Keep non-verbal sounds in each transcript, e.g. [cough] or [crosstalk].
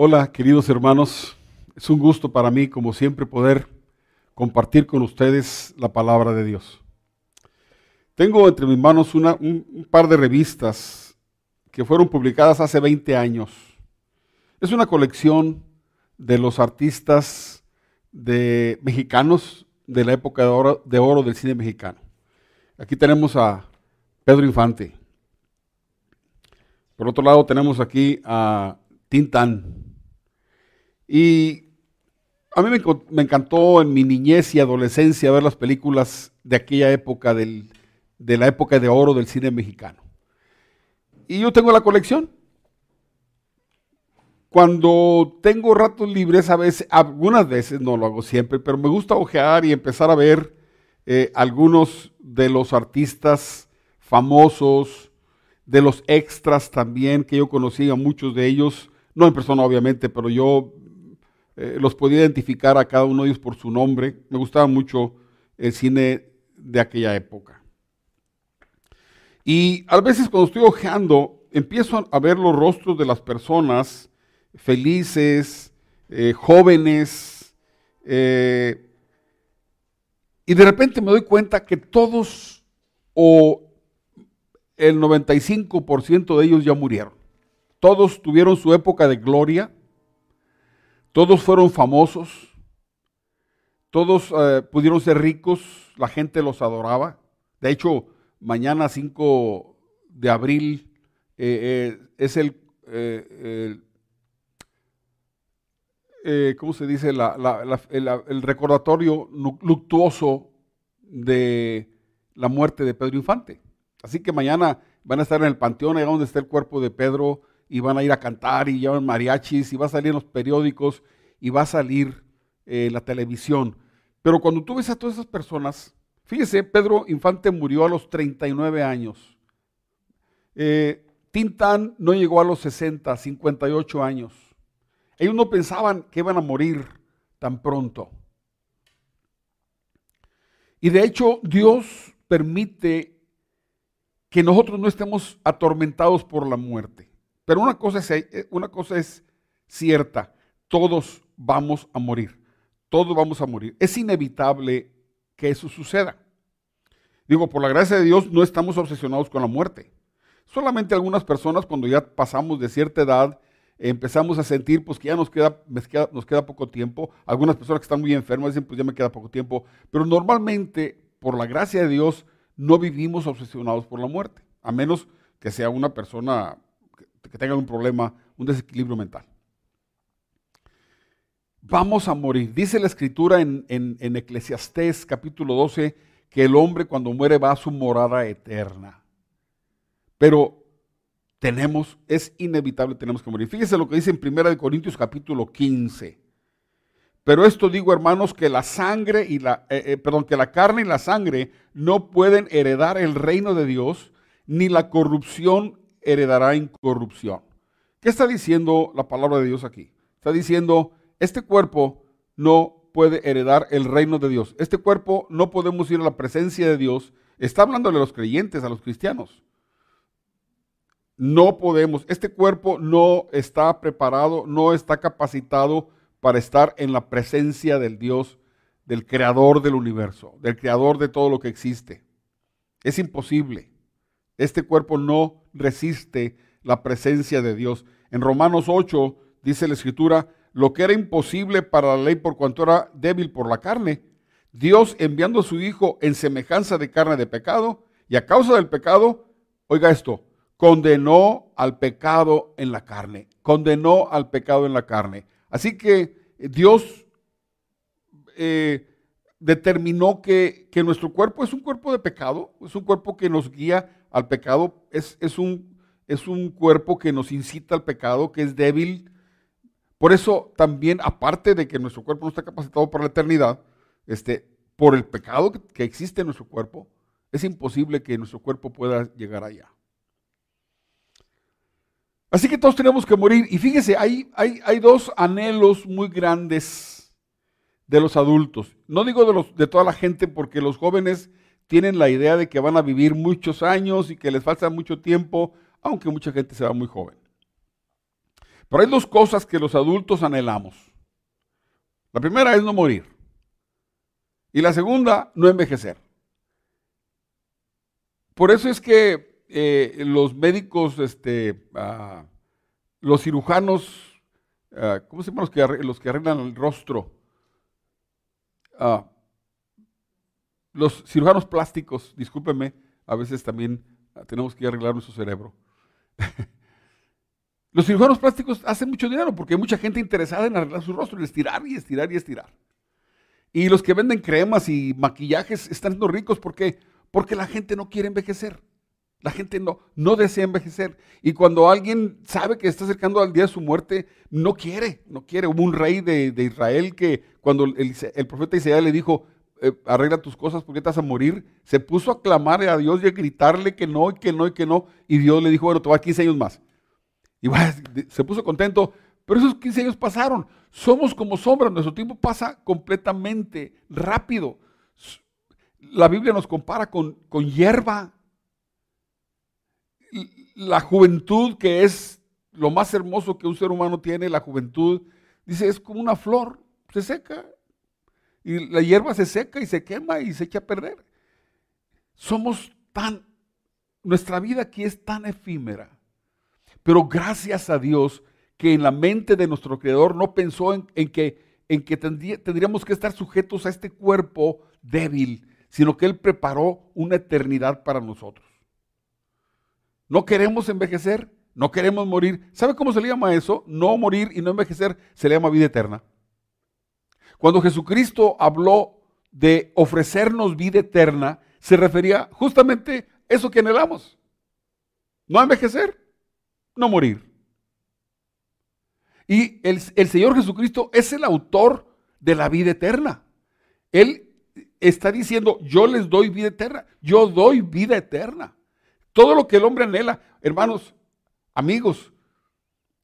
Hola, queridos hermanos. Es un gusto para mí, como siempre, poder compartir con ustedes la palabra de Dios. Tengo entre mis manos un, par de revistas que fueron publicadas hace 20 años. Es una colección de los artistas mexicanos de la época de oro, de oro del cine mexicano. Aquí tenemos a Pedro Infante. Por otro lado tenemos aquí a Tintán. Y a mí me, encantó en mi niñez y adolescencia ver las películas de aquella época, del, de la época de oro del cine mexicano. Y yo tengo la colección. Cuando tengo ratos libres, a veces, algunas veces, no lo hago siempre, pero me gusta ojear y empezar a ver eh, algunos de los artistas famosos, de los extras también, que yo conocía muchos de ellos, no en persona obviamente, pero yo eh, los podía identificar a cada uno de ellos por su nombre. Me gustaba mucho el cine de aquella época. Y a veces cuando estoy ojeando, empiezo a ver los rostros de las personas felices, eh, jóvenes, eh, y de repente me doy cuenta que todos o el 95% de ellos ya murieron. Todos tuvieron su época de gloria, todos fueron famosos, todos eh, pudieron ser ricos, la gente los adoraba. De hecho, mañana 5 de abril eh, eh, es el, ¿cómo se dice? El, el, recordatorio luctuoso de la muerte de Pedro Infante. Así que mañana van a estar en el panteón, allá donde está el cuerpo de Pedro, y van a ir a cantar y llevan mariachis, y va a salir en los periódicos, y va a salir eh, la televisión. Pero cuando tú ves a todas esas personas, fíjese, Pedro Infante murió a los 39 años. Eh, Tintán no llegó a los 60, 58 años. Ellos no pensaban que iban a morir tan pronto. Y de hecho Dios permite que nosotros no estemos atormentados por la muerte. Pero una cosa es, eh, una cosa es cierta, todos vamos a morir, todos vamos a morir. Es inevitable que eso suceda. Digo, por la gracia de Dios no estamos obsesionados con la muerte. Solamente algunas personas cuando ya pasamos de cierta edad empezamos a sentir pues que ya nos queda, nos queda poco tiempo. Algunas personas que están muy enfermas dicen pues ya me queda poco tiempo. Pero normalmente, por la gracia de Dios, no vivimos obsesionados por la muerte, a menos que sea una persona que tenga un problema, un desequilibrio mental. Vamos a morir. Dice la escritura en, en, en Eclesiastés capítulo 12 que el hombre cuando muere va a su morada eterna. Pero tenemos, es inevitable, tenemos que morir. Fíjese lo que dice en 1 Corintios capítulo 15. Pero esto digo, hermanos, que la sangre y la, eh, eh, perdón, que la carne y la sangre no pueden heredar el reino de Dios, ni la corrupción heredará incorrupción. ¿Qué está diciendo la palabra de Dios aquí? Está diciendo, este cuerpo no puede heredar el reino de Dios. Este cuerpo no podemos ir a la presencia de Dios. Está hablándole a los creyentes, a los cristianos. No podemos, este cuerpo no está preparado, no está capacitado para estar en la presencia del Dios, del creador del universo, del creador de todo lo que existe. Es imposible. Este cuerpo no resiste la presencia de Dios. En Romanos 8 dice la escritura, lo que era imposible para la ley por cuanto era débil por la carne, Dios enviando a su Hijo en semejanza de carne de pecado, y a causa del pecado, oiga esto, condenó al pecado en la carne, condenó al pecado en la carne. Así que Dios eh, determinó que, que, nuestro cuerpo es un cuerpo de pecado, es un cuerpo que nos guía al pecado, es, es, un, es un cuerpo que nos incita al pecado, que es débil. Por eso también, aparte de que nuestro cuerpo no está capacitado para la eternidad, este, por el pecado que, existe en nuestro cuerpo, es imposible que nuestro cuerpo pueda llegar allá. Así que todos tenemos que morir. Y fíjese, hay, hay, hay dos anhelos muy grandes de los adultos. No digo de, los, de toda la gente porque los jóvenes tienen la idea de que van a vivir muchos años y que les falta mucho tiempo, aunque mucha gente se va muy joven. Pero hay dos cosas que los adultos anhelamos. La primera es no morir. Y la segunda, no envejecer. Por eso es que eh, los médicos, este, ah, los cirujanos, ah, ¿cómo se llaman los que, los que arreglan el rostro? Ah, los cirujanos plásticos, discúlpenme, a veces también tenemos que arreglar nuestro cerebro. [laughs] Los cirujanos plásticos hacen mucho dinero porque hay mucha gente interesada en arreglar su rostro, y estirar y estirar y estirar. Y los que venden cremas y maquillajes están siendo ricos porque porque la gente no quiere envejecer. La gente no, no desea envejecer. Y cuando alguien sabe que está acercando al día de su muerte, no quiere, no quiere. Hubo un rey de, Israel que cuando el, profeta Isaías le dijo, eh, arregla tus cosas porque vas a morir, se puso a clamar a Dios y a gritarle que no, y que no, y que no. Y Dios le dijo, bueno, te va a 15 años más. Y se puso contento. Pero esos 15 años pasaron. Somos como sombras, nuestro tiempo pasa completamente rápido. La Biblia nos compara con, con hierba. La juventud, que es lo más hermoso que un ser humano tiene, la juventud, dice, es como una flor, se seca. Y la hierba se seca y se quema y se echa a perder. Somos tan, nuestra vida aquí es tan efímera. Pero gracias a Dios que en la mente de nuestro Creador no pensó en, que, en que tendríamos que estar sujetos a este cuerpo débil, sino que Él preparó una eternidad para nosotros. No queremos envejecer, no queremos morir. ¿Sabe cómo se le llama eso? No morir y no envejecer se le llama vida eterna. Cuando Jesucristo habló de ofrecernos vida eterna, se refería justamente a eso que anhelamos. No envejecer, no morir. Y el, el Señor Jesucristo es el autor de la vida eterna. Él está diciendo, yo les doy vida eterna, yo doy vida eterna. Todo lo que el hombre anhela, hermanos, amigos,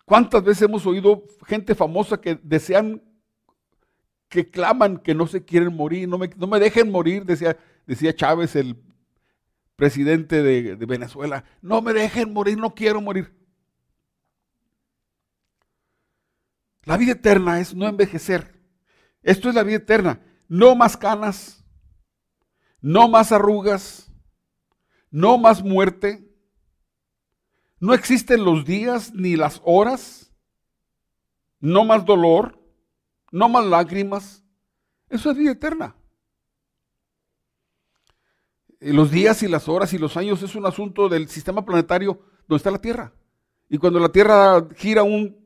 ¿cuántas veces hemos oído gente famosa que desean, que claman que no se quieren morir, no me, no me dejen morir, decía, decía Chávez, el presidente de, de Venezuela, no me dejen morir, no quiero morir. La vida eterna es no envejecer. Esto es la vida eterna. No más canas, no más arrugas, no más muerte, no existen los días ni las horas, no más dolor, no más lágrimas. Eso es vida eterna. Los días y las horas y los años es un asunto del sistema planetario donde está la Tierra. Y cuando la Tierra gira un,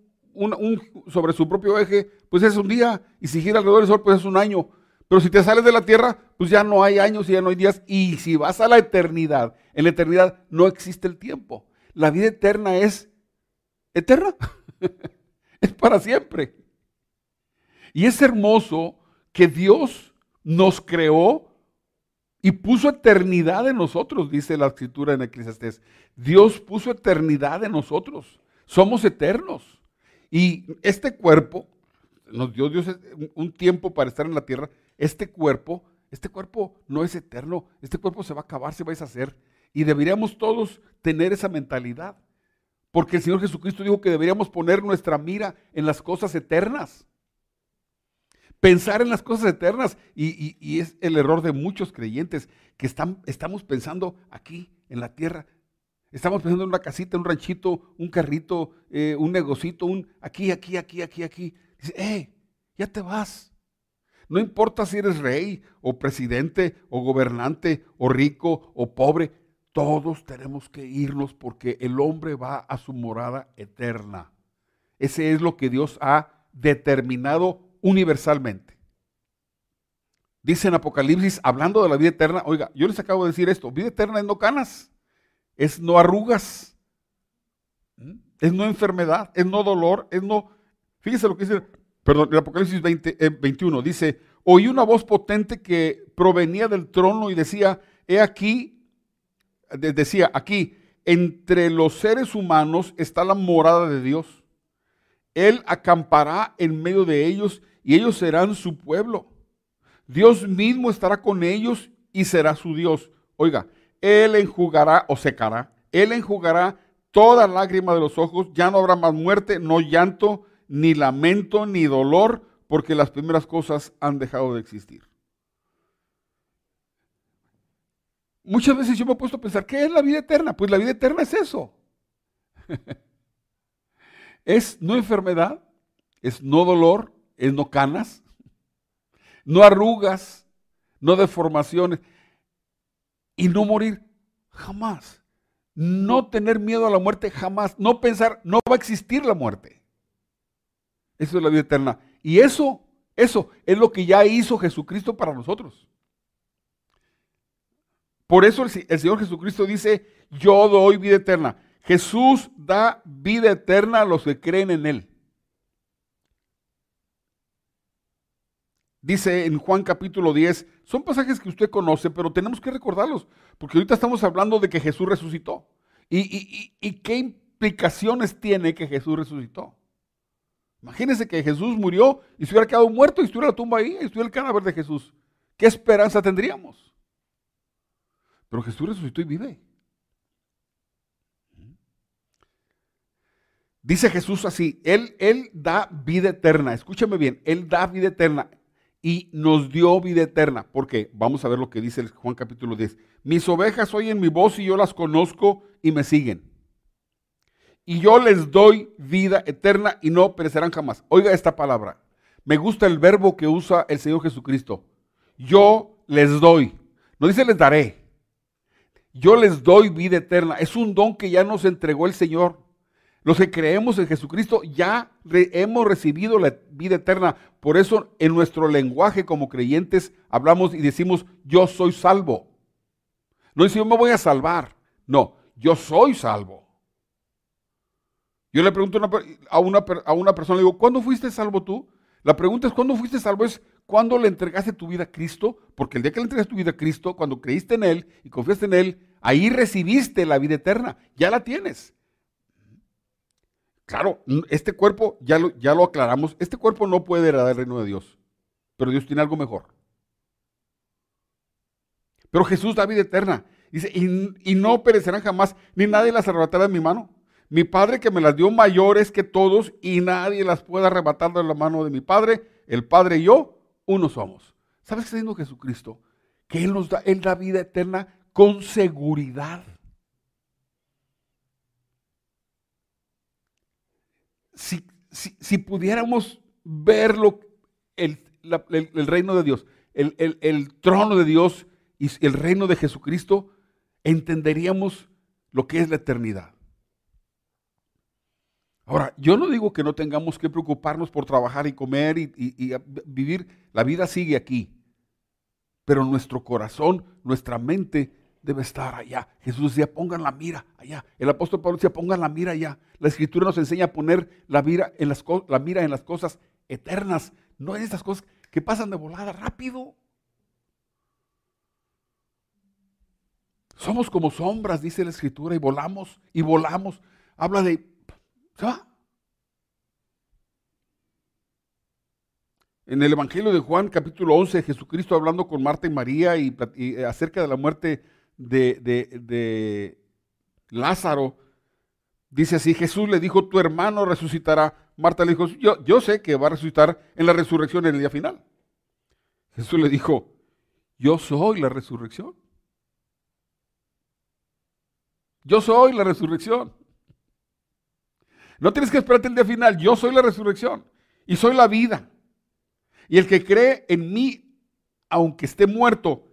sobre su propio eje, pues es un día. Y si gira alrededor del Sol, pues es un año. Pero si te sales de la tierra, pues ya no hay años y ya no hay días. Y si vas a la eternidad, en la eternidad no existe el tiempo. La vida eterna es eterna. [laughs] es para siempre. Y es hermoso que Dios nos creó y puso eternidad en nosotros, dice la escritura en Eclesiastés. Dios puso eternidad en nosotros. Somos eternos. Y este cuerpo nos dio Dios un tiempo para estar en la tierra este cuerpo, este cuerpo no es eterno, este cuerpo se va a acabar, se va a deshacer. Y deberíamos todos tener esa mentalidad. Porque el Señor Jesucristo dijo que deberíamos poner nuestra mira en las cosas eternas. Pensar en las cosas eternas. Y, es el error de muchos creyentes que están, estamos pensando aquí, en la tierra. Estamos pensando en una casita, un ranchito, un carrito, eh, un negocito, un aquí, aquí, aquí, aquí, aquí. Dice, eh, ya te vas. No importa si eres rey o presidente o gobernante o rico o pobre, todos tenemos que irnos porque el hombre va a su morada eterna. Ese es lo que Dios ha determinado universalmente. Dice en Apocalipsis, hablando de la vida eterna, oiga, yo les acabo de decir esto, vida eterna es no canas, es no arrugas, es no enfermedad, es no dolor, es no... Fíjese lo que dice perdón, el Apocalipsis 20, 21 eh, dice, oí una voz potente que provenía del trono y decía, he aquí, decía, aquí, entre los seres humanos está la morada de Dios. Él acampará en medio de ellos y ellos serán su pueblo. Dios mismo estará con ellos y será su Dios. Oiga, Él enjugará o secará, Él enjugará toda lágrima de los ojos, ya no habrá más muerte, no llanto, ni lamento, ni dolor, porque las primeras cosas han dejado de existir. Muchas veces yo me he puesto a pensar, ¿qué es la vida eterna? Pues la vida eterna es eso. [laughs] es no enfermedad, es no dolor, es no canas, no arrugas, no deformaciones y no morir jamás. No tener miedo a la muerte jamás. No pensar, no va a existir la muerte. Eso es la vida eterna. Y eso, eso es lo que ya hizo Jesucristo para nosotros. Por eso el, Señor Jesucristo dice, yo doy vida eterna. Jesús da vida eterna a los que creen en Él. Dice en Juan capítulo 10, son pasajes que usted conoce, pero tenemos que recordarlos, porque ahorita estamos hablando de que Jesús resucitó. ¿Y, y qué implicaciones tiene que Jesús resucitó? Imagínense que Jesús murió y se hubiera quedado muerto y estuviera la tumba ahí, y estuviera el cadáver de Jesús. ¿Qué esperanza tendríamos? Pero Jesús resucitó y vive. Dice Jesús así, él, él da vida eterna, escúchame bien, Él da vida eterna y nos dio vida eterna. Porque vamos a ver lo que dice Juan capítulo 10. Mis ovejas oyen mi voz y yo las conozco y me siguen. Y yo les doy vida eterna y no perecerán jamás. Oiga esta palabra. Me gusta el verbo que usa el Señor Jesucristo. Yo les doy. No dice les daré yo les doy vida eterna. Es un don que ya nos entregó el Señor. Los que creemos en Jesucristo ya hemos recibido la vida eterna. Por eso en nuestro lenguaje como creyentes hablamos y decimos, yo soy salvo. No decimos, me voy a salvar. No, yo soy salvo. Yo le pregunto a una, a una persona, le digo, ¿cuándo fuiste salvo tú? La pregunta es, ¿cuándo fuiste salvo? Es, ¿cuándo le entregaste tu vida a Cristo? Porque el día que le entregaste tu vida a Cristo, cuando creíste en Él y confiaste en Él, Ahí recibiste la vida eterna, ya la tienes. Claro, este cuerpo, ya lo, ya lo aclaramos, este cuerpo no puede heredar el reino de Dios, pero Dios tiene algo mejor. Pero Jesús da vida eterna. Dice, y, no perecerán jamás, ni nadie las arrebatará de mi mano. Mi Padre que me las dio mayores que todos, y nadie las puede arrebatar de la mano de mi Padre. El Padre y yo, uno somos. ¿Sabes qué está diciendo Jesucristo? Que Él nos da, Él da vida eterna con seguridad. Si, pudiéramos verlo, el, reino de Dios, el, trono de Dios y el reino de Jesucristo, entenderíamos lo que es la eternidad. Ahora, yo no digo que no tengamos que preocuparnos por trabajar y comer y, y, vivir, la vida sigue aquí, pero nuestro corazón, nuestra mente debe estar allá. Jesús decía, pongan la mira allá. El apóstol Pablo decía, pongan la mira allá. La escritura nos enseña a poner la mira en las, la mira en las cosas eternas, no en estas cosas que pasan de volada rápido. Somos como sombras, dice la escritura, y volamos, y volamos. Habla de... En el Evangelio de Juan, capítulo 11, Jesucristo hablando con Marta y María y, y acerca de la muerte de, Lázaro, dice así, Jesús le dijo, tu hermano resucitará. Marta le dijo, yo, yo sé que va a resucitar en la resurrección en el día final. Jesús le dijo, yo soy la resurrección. Yo soy la resurrección. No tienes que esperarte el día final. Yo soy la resurrección y soy la vida. Y el que cree en mí, aunque esté muerto,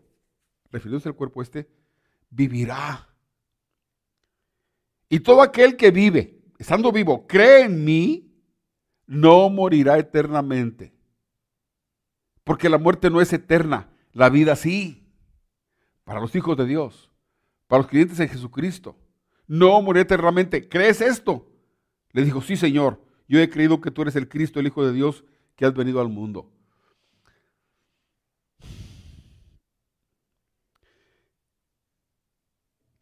refiriéndose al cuerpo este, vivirá. Y todo aquel que vive, estando vivo, cree en mí, no morirá eternamente. Porque la muerte no es eterna, la vida sí. Para los hijos de Dios, para los creyentes en Jesucristo. No morirá eternamente. ¿Crees esto? Le dijo, sí, Señor, yo he creído que tú eres el Cristo, el Hijo de Dios, que has venido al mundo.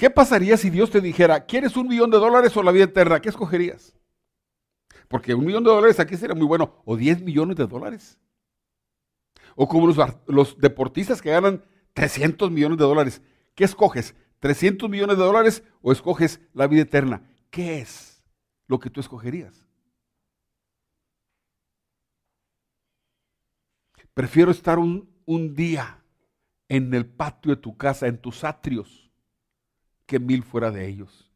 ¿Qué pasaría si Dios te dijera, ¿quieres un millón de dólares o la vida eterna? ¿Qué escogerías? Porque un millón de dólares aquí sería muy bueno. O 10 millones de dólares. O como los, deportistas que ganan 300 millones de dólares. ¿Qué escoges? ¿300 millones de dólares o escoges la vida eterna? ¿qué es lo que tú escogerías? Prefiero estar un, un día en el patio de tu casa, en tus atrios, que mil fuera de ellos.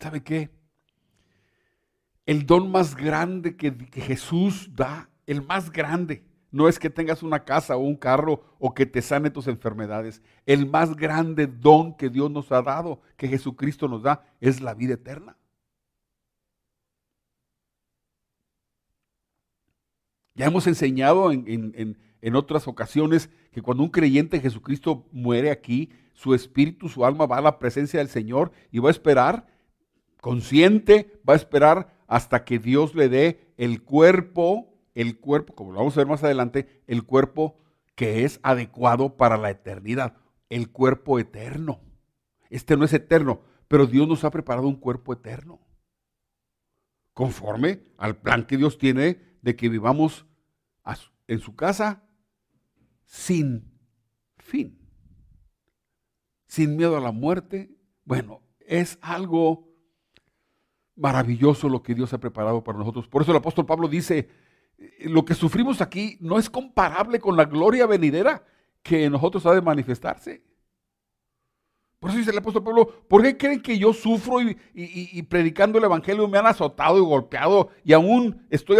¿Sabe qué? El don más grande que, Jesús da, el más grande, no es que tengas una casa o un carro o que te sane tus enfermedades. El más grande don que Dios nos ha dado, que Jesucristo nos da, es la vida eterna. Ya hemos enseñado en, otras ocasiones que cuando un creyente en Jesucristo muere aquí, su espíritu, su alma va a la presencia del Señor y va a esperar, consciente, va a esperar hasta que Dios le dé el cuerpo, el cuerpo, como lo vamos a ver más adelante, el cuerpo que es adecuado para la eternidad, el cuerpo eterno. Este no es eterno, pero Dios nos ha preparado un cuerpo eterno, conforme al plan que Dios tiene de que vivamos en su casa sin fin, sin miedo a la muerte. Bueno, es algo maravilloso lo que Dios ha preparado para nosotros. Por eso el apóstol Pablo dice, eh, lo que sufrimos aquí no es comparable con la gloria venidera que en nosotros ha de manifestarse. Por eso dice el apóstol Pablo, ¿por qué creen que yo sufro y, predicando el Evangelio me han azotado y golpeado y aún estoy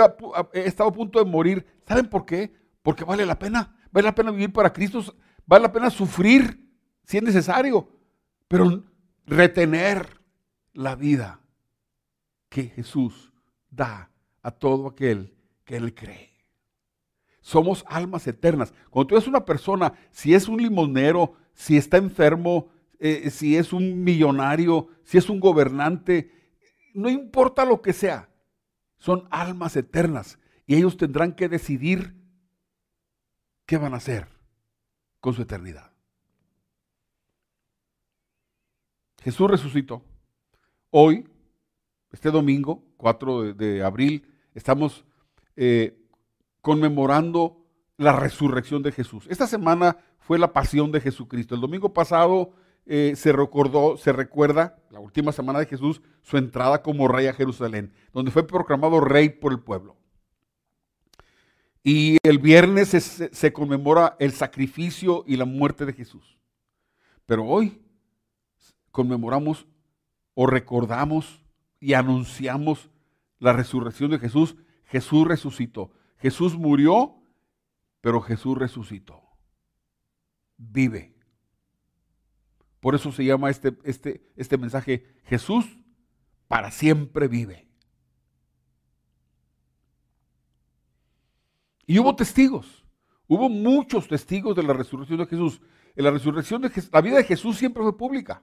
he estado a punto de morir? ¿Saben por qué? Porque vale la pena. Vale la pena vivir para Cristo. Vale la pena sufrir si es necesario. Pero retener la vida que Jesús da a todo aquel que Él cree. Somos almas eternas. Cuando tú eres una persona, si es un limonero, si está enfermo, eh, si es un millonario, si es un gobernante, no importa lo que sea, son almas eternas y ellos tendrán que decidir qué van a hacer con su eternidad. Jesús resucitó. Hoy, este domingo, 4 de, abril, estamos eh, conmemorando la resurrección de Jesús. Esta semana fue la pasión de Jesucristo. El domingo pasado eh, se recordó, se recuerda, la última semana de Jesús, su entrada como rey a Jerusalén, donde fue proclamado rey por el pueblo. Y el viernes se, se conmemora el sacrificio y la muerte de Jesús. Pero hoy conmemoramos o recordamos y anunciamos la resurrección de Jesús. Jesús resucitó. Jesús murió, pero Jesús resucitó. Vive. Por eso se llama este, este, este mensaje, Jesús para siempre vive. Y hubo testigos, hubo muchos testigos de la resurrección de Jesús. En la resurrección de Jesús, la vida de Jesús siempre fue pública.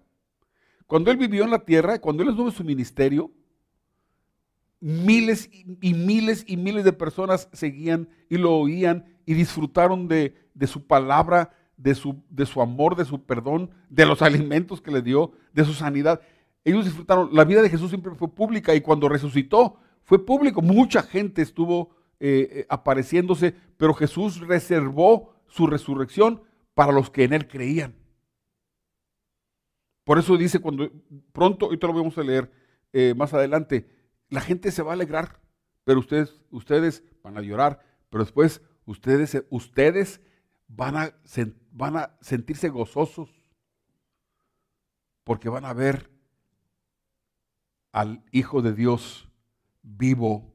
Cuando él vivió en la tierra, cuando él estuvo en su ministerio, miles y miles y miles de personas seguían y lo oían y disfrutaron de, su palabra, de su, de su amor, de su perdón, de los alimentos que le dio, de su sanidad. Ellos disfrutaron, la vida de Jesús siempre fue pública y cuando resucitó fue público. Mucha gente estuvo eh, eh, apareciéndose, pero Jesús reservó su resurrección para los que en él creían. Por eso dice cuando pronto, te lo vamos a leer eh, más adelante, la gente se va a alegrar, pero ustedes, ustedes van a llorar, pero después ustedes, ustedes van a, van a sentirse gozosos porque van a ver al Hijo de Dios vivo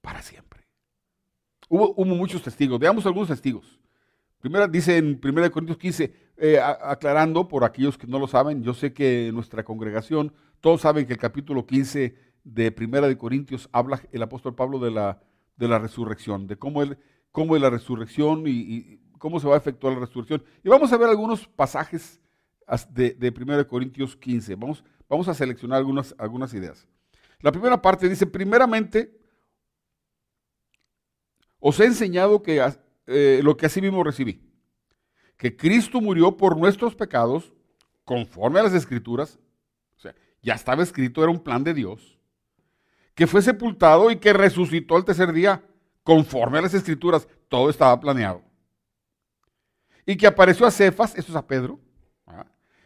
para siempre. Hubo, muchos testigos, veamos algunos testigos. Primera, dice en 1 Corintios 15, eh, aclarando por aquellos que no lo saben, yo sé que en nuestra congregación todos saben que el capítulo 15 de 1 de Corintios habla el apóstol Pablo de la, de la resurrección, de cómo, cómo es la resurrección y cómo se va a efectuar la resurrección. Y vamos a ver algunos pasajes de, de 1 Corintios 15. Vamos, vamos a seleccionar algunas, algunas ideas. La primera parte dice, primeramente, os he enseñado que, eh, lo que así mismo recibí, que Cristo murió por nuestros pecados, conforme a las escrituras, o sea, ya estaba escrito, era un plan de Dios, que fue sepultado y que resucitó el tercer día, conforme a las escrituras, todo estaba planeado y que apareció a Cefas, esto es a Pedro,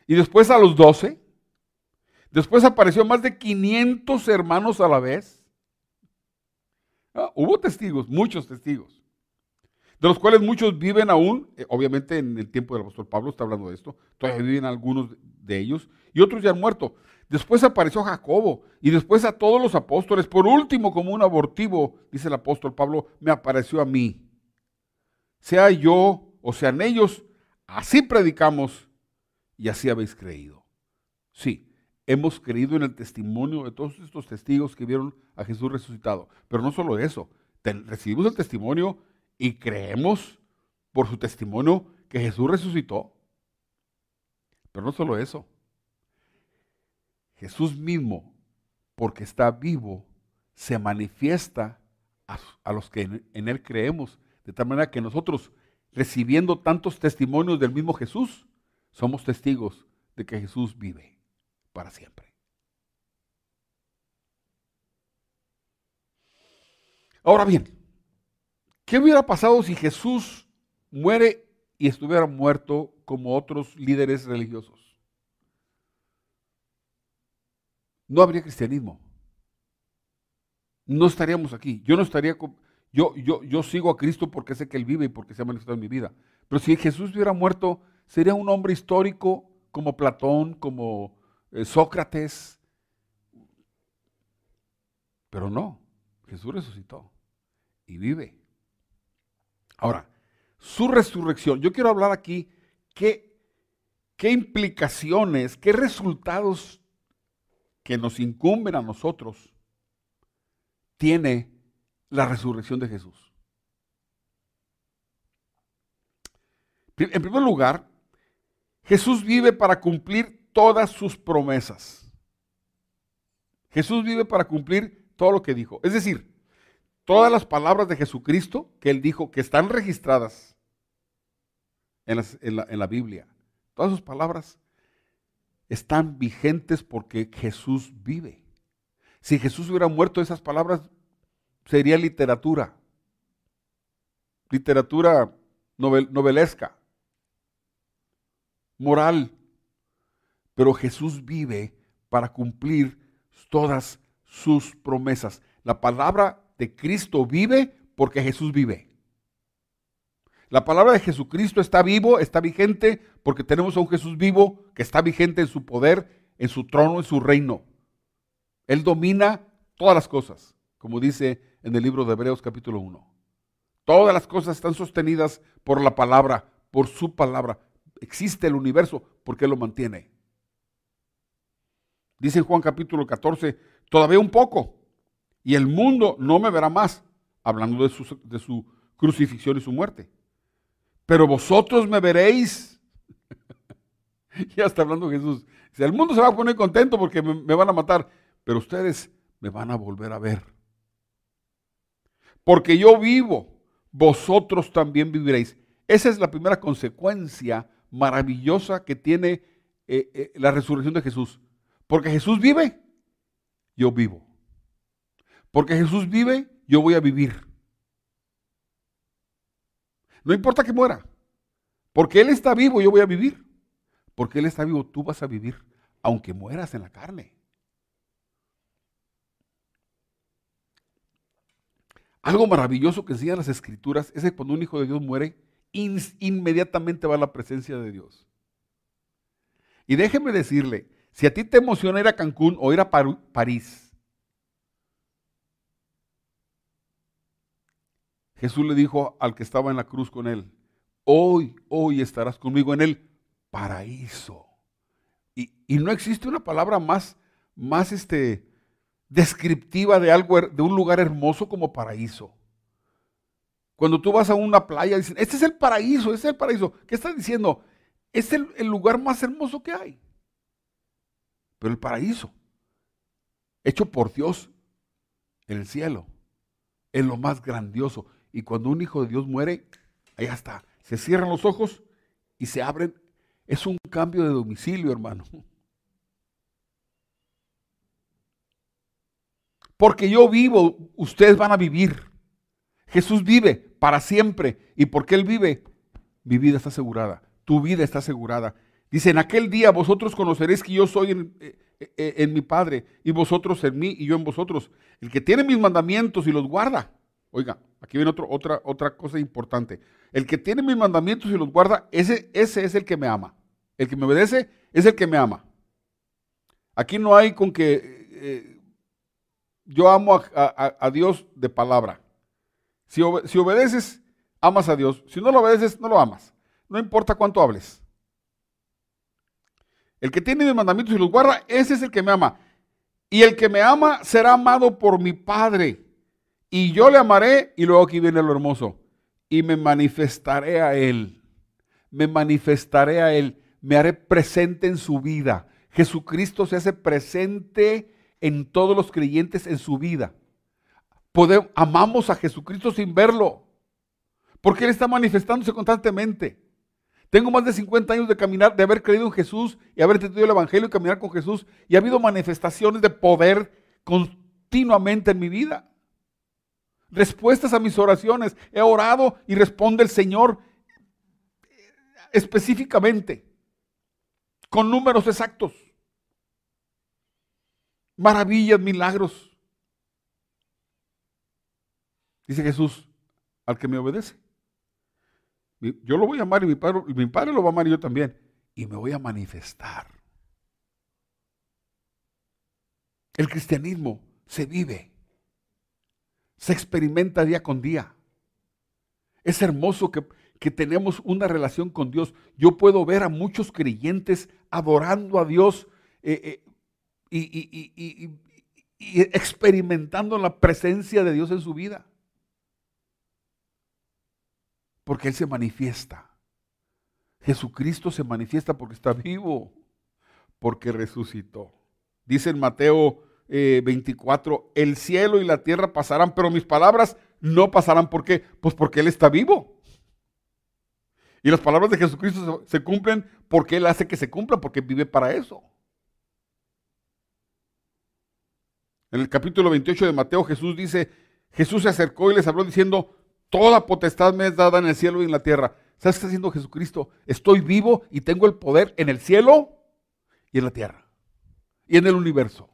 y después a los doce. Después apareció más de 500 hermanos a la vez. Ah, hubo testigos, muchos testigos, de los cuales muchos viven aún, eh, obviamente en el tiempo del apóstol Pablo está hablando de esto, todavía viven algunos de ellos, y otros ya han muerto. Después apareció Jacobo y después a todos los apóstoles. Por último, como un abortivo, dice el apóstol Pablo, me apareció a mí. Sea yo o sean ellos, así predicamos y así habéis creído. Sí, hemos creído en el testimonio de todos estos testigos que vieron a Jesús resucitado. Pero no solo eso, recibimos el testimonio y creemos por su testimonio que Jesús resucitó. Pero no solo eso. Jesús mismo, porque está vivo, se manifiesta a, los que en, Él creemos, de tal manera que nosotros, recibiendo tantos testimonios del mismo Jesús, somos testigos de que Jesús vive para siempre. Ahora bien, ¿qué hubiera pasado si Jesús muere y estuviera muerto como otros líderes religiosos? no habría cristianismo. No estaríamos aquí. Yo no estaría yo, yo, yo sigo a Cristo porque sé que Él vive y porque se ha manifestado en mi vida. Pero si Jesús hubiera muerto, sería un hombre histórico como Platón, como eh, Sócrates. Pero no, Jesús resucitó y vive. Ahora, su resurrección, yo quiero hablar aquí qué, qué implicaciones, qué resultados que nos incumben a nosotros tiene la resurrección de Jesús. En primer lugar, Jesús vive para cumplir todas sus promesas. Jesús vive para cumplir todo lo que dijo. Es decir, todas las palabras de Jesucristo que él dijo que están registradas en, la, Biblia, todas sus palabras están vigentes porque Jesús vive. Si Jesús hubiera muerto, esas palabras sería literatura, literatura novelesca, moral. Pero Jesús vive para cumplir todas sus promesas. La palabra de Cristo vive porque Jesús vive. La palabra de Jesucristo está vivo, está vigente, porque tenemos a un Jesús vivo que está vigente en su poder, en su trono, en su reino. Él domina todas las cosas, como dice en el libro de Hebreos capítulo 1. Todas las cosas están sostenidas por la palabra, por su palabra. Existe el universo porque Él lo mantiene. Dice en Juan capítulo 14, todavía un poco, y el mundo no me verá más, hablando de su, crucifixión y su muerte pero vosotros me veréis. [laughs] ya está hablando Jesús. El mundo se va a poner contento porque me, van a matar, pero ustedes me van a volver a ver. Porque yo vivo, vosotros también viviréis. Esa es la primera consecuencia maravillosa que tiene eh, eh, la resurrección de Jesús. Porque Jesús vive, yo vivo. Porque Jesús vive, yo voy a vivir. No importa que muera. Porque Él está vivo, yo voy a vivir. Porque Él está vivo, tú vas a vivir, aunque mueras en la carne. Algo maravilloso que enseñan las escrituras es que cuando un hijo de Dios muere, inmediatamente va a la presencia de Dios. Y déjeme decirle, si a ti te emociona ir a Cancún o ir a París, Jesús le dijo al que estaba en la cruz con él, hoy, hoy estarás conmigo en el paraíso. Y, no existe una palabra más, más este, descriptiva de algo, de un lugar hermoso como paraíso. Cuando tú vas a una playa, dicen, este es el paraíso, este es el paraíso. ¿Qué estás diciendo? Es el, el lugar más hermoso que hay. Pero el paraíso, hecho por Dios en el cielo, es lo más grandioso. Y cuando un hijo de Dios muere, allá está. Se cierran los ojos y se abren. Es un cambio de domicilio, hermano. Porque yo vivo, ustedes van a vivir. Jesús vive para siempre. Y porque Él vive, mi vida está asegurada. Tu vida está asegurada. Dice, en aquel día vosotros conoceréis que yo soy, eh, eh, eh, en mi Padre y vosotros en mí y yo en vosotros. El que tiene mis mandamientos y los guarda. Oiga, aquí viene otra, otra cosa importante. El que tiene mis mandamientos y los guarda, ese, ese es el que me ama. El que me obedece es el que me ama. Aquí no hay con que eh, yo amo a, Dios de palabra. Si, si obedeces, amas a Dios. Si no lo obedeces, no lo amas. No importa cuánto hables. El que tiene mis mandamientos y los guarda, ese es el que me ama. Y el que me ama será amado por mi Padre. Y yo le amaré, y luego aquí viene lo hermoso, y me manifestaré a Él. Me manifestaré a Él. Me haré presente en su vida. Jesucristo se hace presente en todos los creyentes en su vida. amamos a Jesucristo sin verlo, porque Él está manifestándose constantemente. Tengo más de 50 años de caminar, de haber creído en Jesús y haber entendido el Evangelio y caminar con Jesús. Y ha habido manifestaciones de poder continuamente en mi vida. Respuestas a mis oraciones. He orado y responde el Señor específicamente, con números exactos. Maravillas, milagros. Dice Jesús, al que me obedece. Yo lo voy a amar y mi padre, mi padre lo va a amar y yo también. Y me voy a manifestar. El cristianismo se vive, se experimenta día con día. Es hermoso que, tenemos una relación con Dios. Yo puedo ver a muchos creyentes adorando a Dios eh, eh, y, y experimentando la presencia de Dios en su vida. Porque Él se manifiesta. Jesucristo se manifiesta porque está vivo, porque resucitó. Dice en Mateo 24, eh, el cielo y la tierra pasarán, pero mis palabras no pasarán. ¿Por qué? Pues porque Él está vivo. Y las palabras de Jesucristo se, se cumplen porque Él hace que se cumplan, porque vive para eso. En el capítulo 28 de Mateo Jesús dice, Jesús se acercó y les habló diciendo, Toda potestad me es dada en el cielo y en la tierra. ¿Sabes qué está haciendo Jesucristo? Estoy vivo y tengo el poder en el cielo y en la tierra. Y en el universo.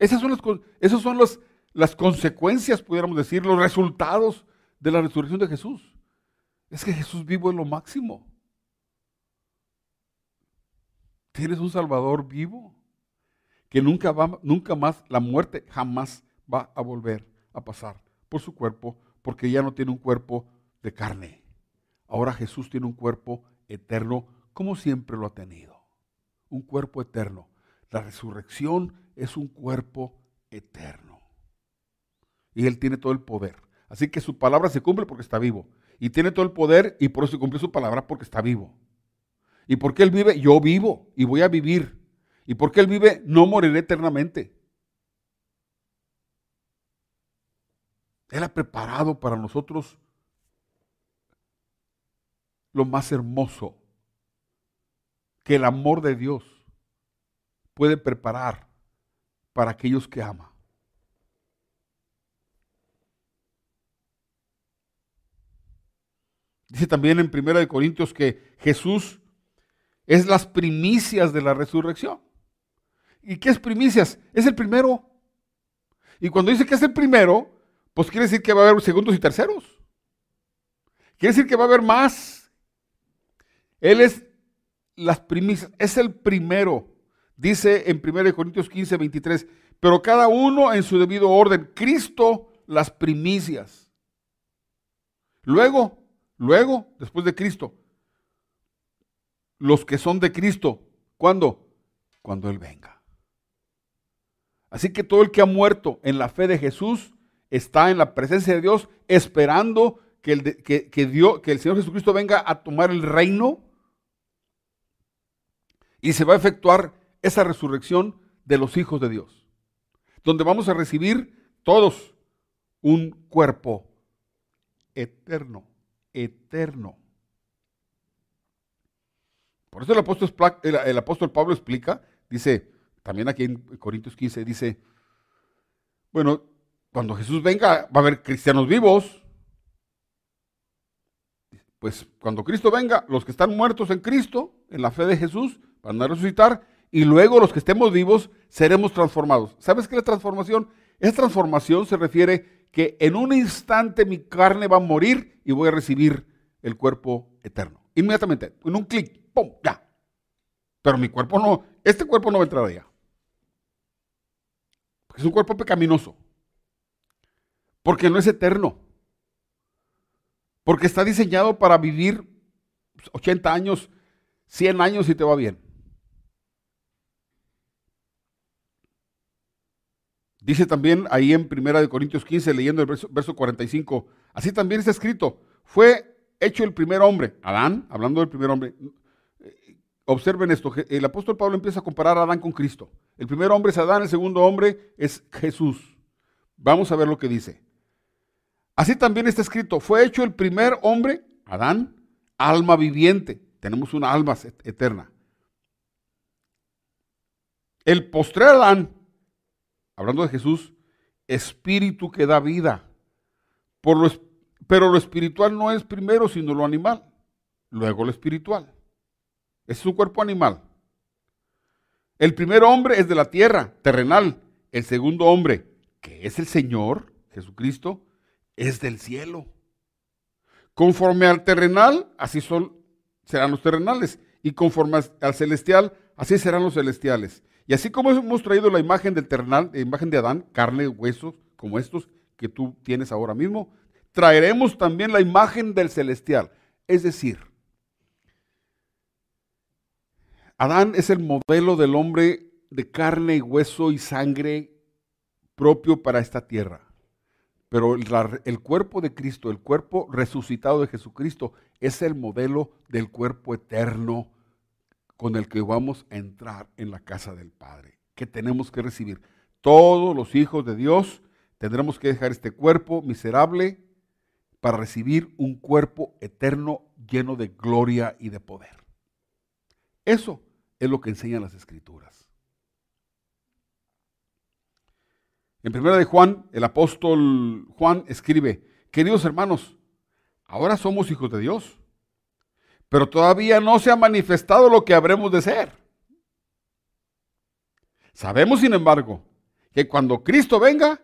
Esas son, las, son las consecuencias, pudiéramos decir, los resultados de la resurrección de Jesús. Es que Jesús vivo es lo máximo. Tienes un Salvador vivo que nunca, va, nunca más, la muerte jamás va a volver a pasar por su cuerpo porque ya no tiene un cuerpo de carne. Ahora Jesús tiene un cuerpo eterno como siempre lo ha tenido. Un cuerpo eterno. La resurrección es un cuerpo eterno. Y Él tiene todo el poder. Así que su palabra se cumple porque está vivo. Y tiene todo el poder y por eso cumple su palabra porque está vivo. ¿Y porque Él vive? Yo vivo y voy a vivir. ¿Y porque Él vive? No moriré eternamente. Él ha preparado para nosotros lo más hermoso que el amor de Dios puede preparar para aquellos que ama. Dice también en 1 Corintios que Jesús es las primicias de la resurrección. ¿Y qué es primicias? Es el primero. Y cuando dice que es el primero, pues quiere decir que va a haber segundos y terceros. Quiere decir que va a haber más. Él es las primicias, es el primero. Dice en 1 Corintios 15, 23, pero cada uno en su debido orden. Cristo las primicias. Luego, luego, después de Cristo, los que son de Cristo, ¿cuándo? Cuando Él venga. Así que todo el que ha muerto en la fe de Jesús, está en la presencia de Dios esperando que el, que, que el Señor Jesucristo venga a tomar el reino y se va a efectuar esa resurrección de los hijos de Dios, donde vamos a recibir todos un cuerpo eterno, eterno. Por eso el apóstol, el apóstol Pablo explica, dice, también aquí en Corintios 15, dice, bueno, cuando Jesús venga, va a haber cristianos vivos. pues cuando Cristo venga, los que están muertos en Cristo, en la fe de Jesús, van a resucitar, y luego los que estemos vivos seremos transformados. ¿Sabes qué es la transformación? Esa transformación se refiere que en un instante mi carne va a morir y voy a recibir el cuerpo eterno. Inmediatamente, en un clic, ¡pum! Ya. Pero mi cuerpo no, este cuerpo no va a entrar allá. Es un cuerpo pecaminoso. Porque no es eterno. Porque está diseñado para vivir 80 años, 100 años y te va bien. Dice también ahí en 1 Corintios 15, leyendo el verso, verso 45, así también está escrito, fue hecho el primer hombre, Adán, hablando del primer hombre. Observen esto, el apóstol Pablo empieza a comparar a Adán con Cristo. El primer hombre es Adán, el segundo hombre es Jesús. Vamos a ver lo que dice. Así también está escrito, fue hecho el primer hombre, Adán, alma viviente. Tenemos una alma eterna. El postrer Adán, hablando de Jesús, espíritu que da vida. Por lo, pero lo espiritual no es primero, sino lo animal. Luego lo espiritual. Es su cuerpo animal. El primer hombre es de la tierra, terrenal. El segundo hombre, que es el Señor, Jesucristo, es del cielo. Conforme al terrenal, así son, serán los terrenales. Y conforme al celestial, así serán los celestiales. Y así como hemos traído la imagen del la imagen de Adán, carne, huesos, como estos que tú tienes ahora mismo, traeremos también la imagen del celestial. Es decir, Adán es el modelo del hombre de carne y hueso y sangre propio para esta tierra. Pero el, cuerpo de Cristo, el cuerpo resucitado de Jesucristo, es el modelo del cuerpo eterno con el que vamos a entrar en la casa del Padre, que tenemos que recibir. Todos los hijos de Dios tendremos que dejar este cuerpo miserable para recibir un cuerpo eterno lleno de gloria y de poder. Eso es lo que enseñan las escrituras. En primera de Juan, el apóstol Juan escribe, queridos hermanos, ahora somos hijos de Dios, pero todavía no se ha manifestado lo que habremos de ser. Sabemos, sin embargo, que cuando Cristo venga,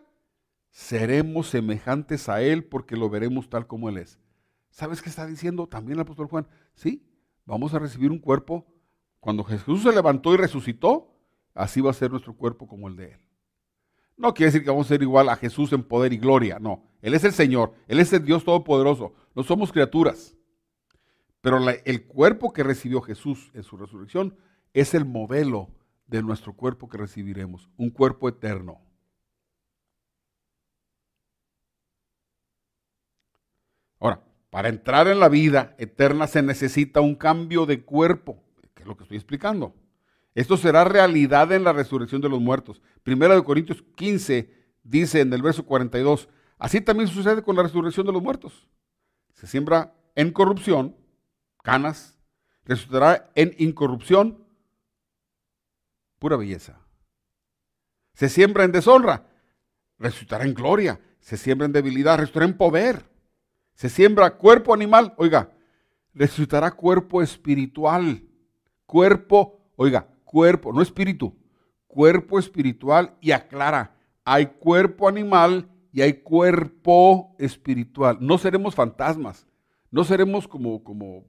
seremos semejantes a Él porque lo veremos tal como Él es. ¿Sabes qué está diciendo también el apóstol Juan? Sí, vamos a recibir un cuerpo. Cuando Jesús se levantó y resucitó, así va a ser nuestro cuerpo como el de Él. No quiere decir que vamos a ser igual a Jesús en poder y gloria, no. Él es el Señor, Él es el Dios Todopoderoso, no somos criaturas. Pero el cuerpo que recibió Jesús en su resurrección es el modelo de nuestro cuerpo que recibiremos, un cuerpo eterno. Ahora, para entrar en la vida eterna se necesita un cambio de cuerpo, que es lo que estoy explicando. Esto será realidad en la resurrección de los muertos. Primera de Corintios 15 dice en el verso 42, así también sucede con la resurrección de los muertos. Se siembra en corrupción, canas, resucitará en incorrupción, pura belleza. Se siembra en deshonra, resucitará en gloria. Se siembra en debilidad, resucitará en poder. Se siembra cuerpo animal, oiga, resucitará cuerpo espiritual. Cuerpo, oiga, cuerpo, no espíritu, cuerpo espiritual y aclara, hay cuerpo animal y hay cuerpo espiritual. No seremos fantasmas, no seremos como, como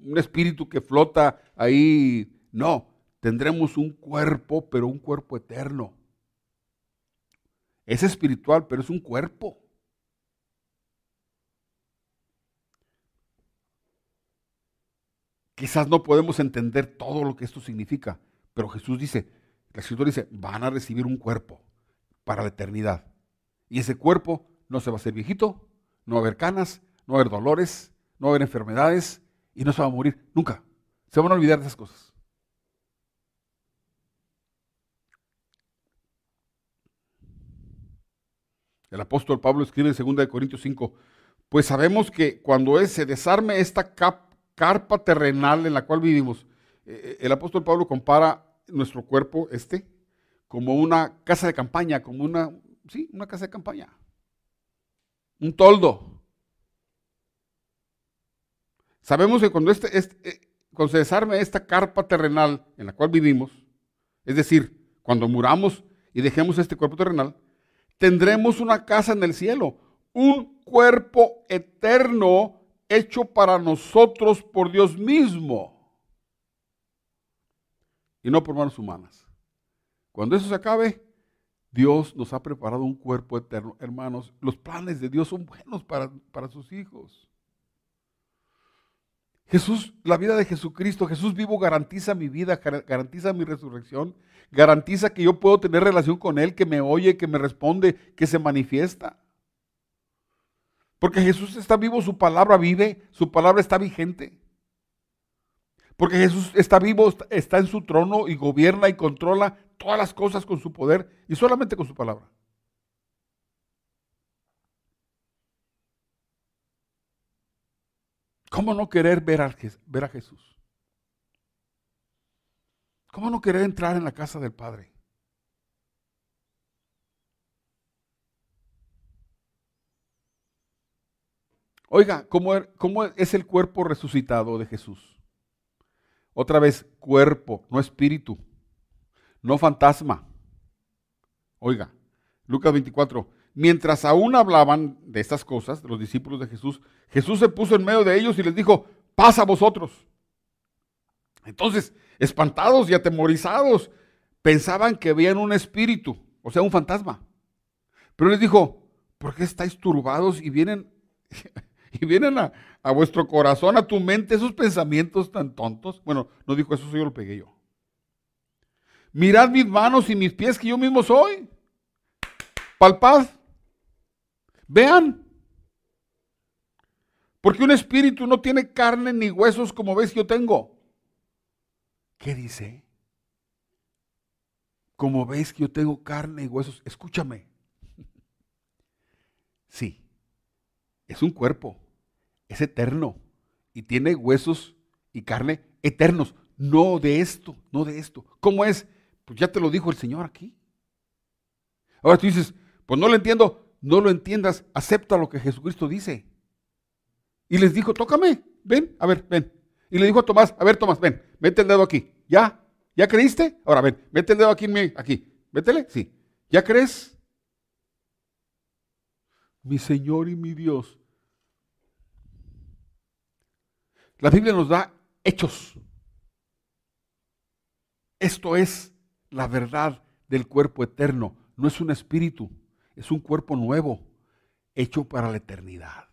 un espíritu que flota ahí, no, tendremos un cuerpo, pero un cuerpo eterno. Es espiritual, pero es un cuerpo. Quizás no podemos entender todo lo que esto significa, pero Jesús dice, la escritura dice, van a recibir un cuerpo para la eternidad. Y ese cuerpo no se va a hacer viejito, no va a haber canas, no va a haber dolores, no va a haber enfermedades y no se va a morir nunca. Se van a olvidar de esas cosas. El apóstol Pablo escribe en 2 Corintios 5, pues sabemos que cuando se desarme esta carpa terrenal en la cual vivimos. Eh, eh, el apóstol Pablo compara nuestro cuerpo, este, como una casa de campaña, como una, sí, una casa de campaña. Un toldo. Sabemos que cuando, este, este, eh, cuando se desarme esta carpa terrenal en la cual vivimos, es decir, cuando muramos y dejemos este cuerpo terrenal, tendremos una casa en el cielo, un cuerpo eterno hecho para nosotros por Dios mismo y no por manos humanas. Cuando eso se acabe, Dios nos ha preparado un cuerpo eterno. Hermanos, los planes de Dios son buenos para, para sus hijos. Jesús, la vida de Jesucristo, Jesús vivo garantiza mi vida, garantiza mi resurrección, garantiza que yo puedo tener relación con Él, que me oye, que me responde, que se manifiesta. Porque Jesús está vivo, su palabra vive, su palabra está vigente. Porque Jesús está vivo, está en su trono y gobierna y controla todas las cosas con su poder y solamente con su palabra. ¿Cómo no querer ver a, ver a Jesús? ¿Cómo no querer entrar en la casa del Padre? Oiga, ¿cómo, er, ¿cómo, es el cuerpo resucitado de Jesús? Otra vez, cuerpo, no espíritu, no fantasma. Oiga, Lucas 24, mientras aún hablaban de estas cosas, los discípulos de Jesús, Jesús se puso en medio de ellos y les dijo, pasa a vosotros. Entonces, espantados y atemorizados, pensaban que veían un espíritu, o sea, un fantasma. Pero les dijo, ¿por qué estáis turbados y vienen, [laughs] y vienen a, a vuestro corazón, a tu mente, esos pensamientos tan tontos? Bueno, no dijo eso, yo lo pegué yo. Mirad mis manos y mis pies que yo mismo soy palpad, vean. Porque un espíritu no tiene carne ni huesos como ves que yo tengo. ¿Qué dice? Como veis que yo tengo carne y huesos, escúchame. Sí, es un cuerpo, es eterno y tiene huesos y carne eternos. No de esto, no de esto. ¿Cómo es? Pues ya te lo dijo el Señor aquí. Ahora tú dices, pues no lo entiendo, no lo entiendas, acepta lo que Jesucristo dice. Y les dijo, tócame, ven, a ver, ven. Y le dijo a Tomás, a ver, Tomás, ven, mete el dedo aquí. ¿Ya? ¿Ya creíste? Ahora ven, mete el dedo aquí, aquí. Métele, sí. ¿Ya crees? Mi Señor y mi Dios. La Biblia nos da hechos. Esto es la verdad del cuerpo eterno, no es un espíritu es un cuerpo nuevo, hecho para la eternidad.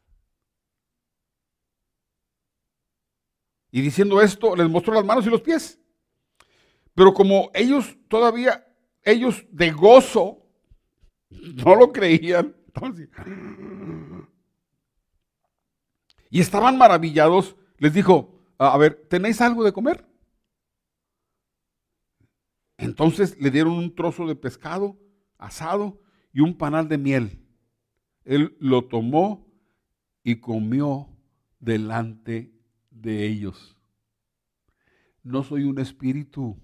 Y diciendo esto, les mostró las manos y los pies. Pero como ellos todavía, ellos de gozo, [laughs] no lo creían. Y estaban maravillados, les dijo, a ver, ¿tenéis algo de comer? Entonces le dieron un trozo de pescado asado y un panal de miel. Él lo tomó y comió delante de ellos. No soy un espíritu,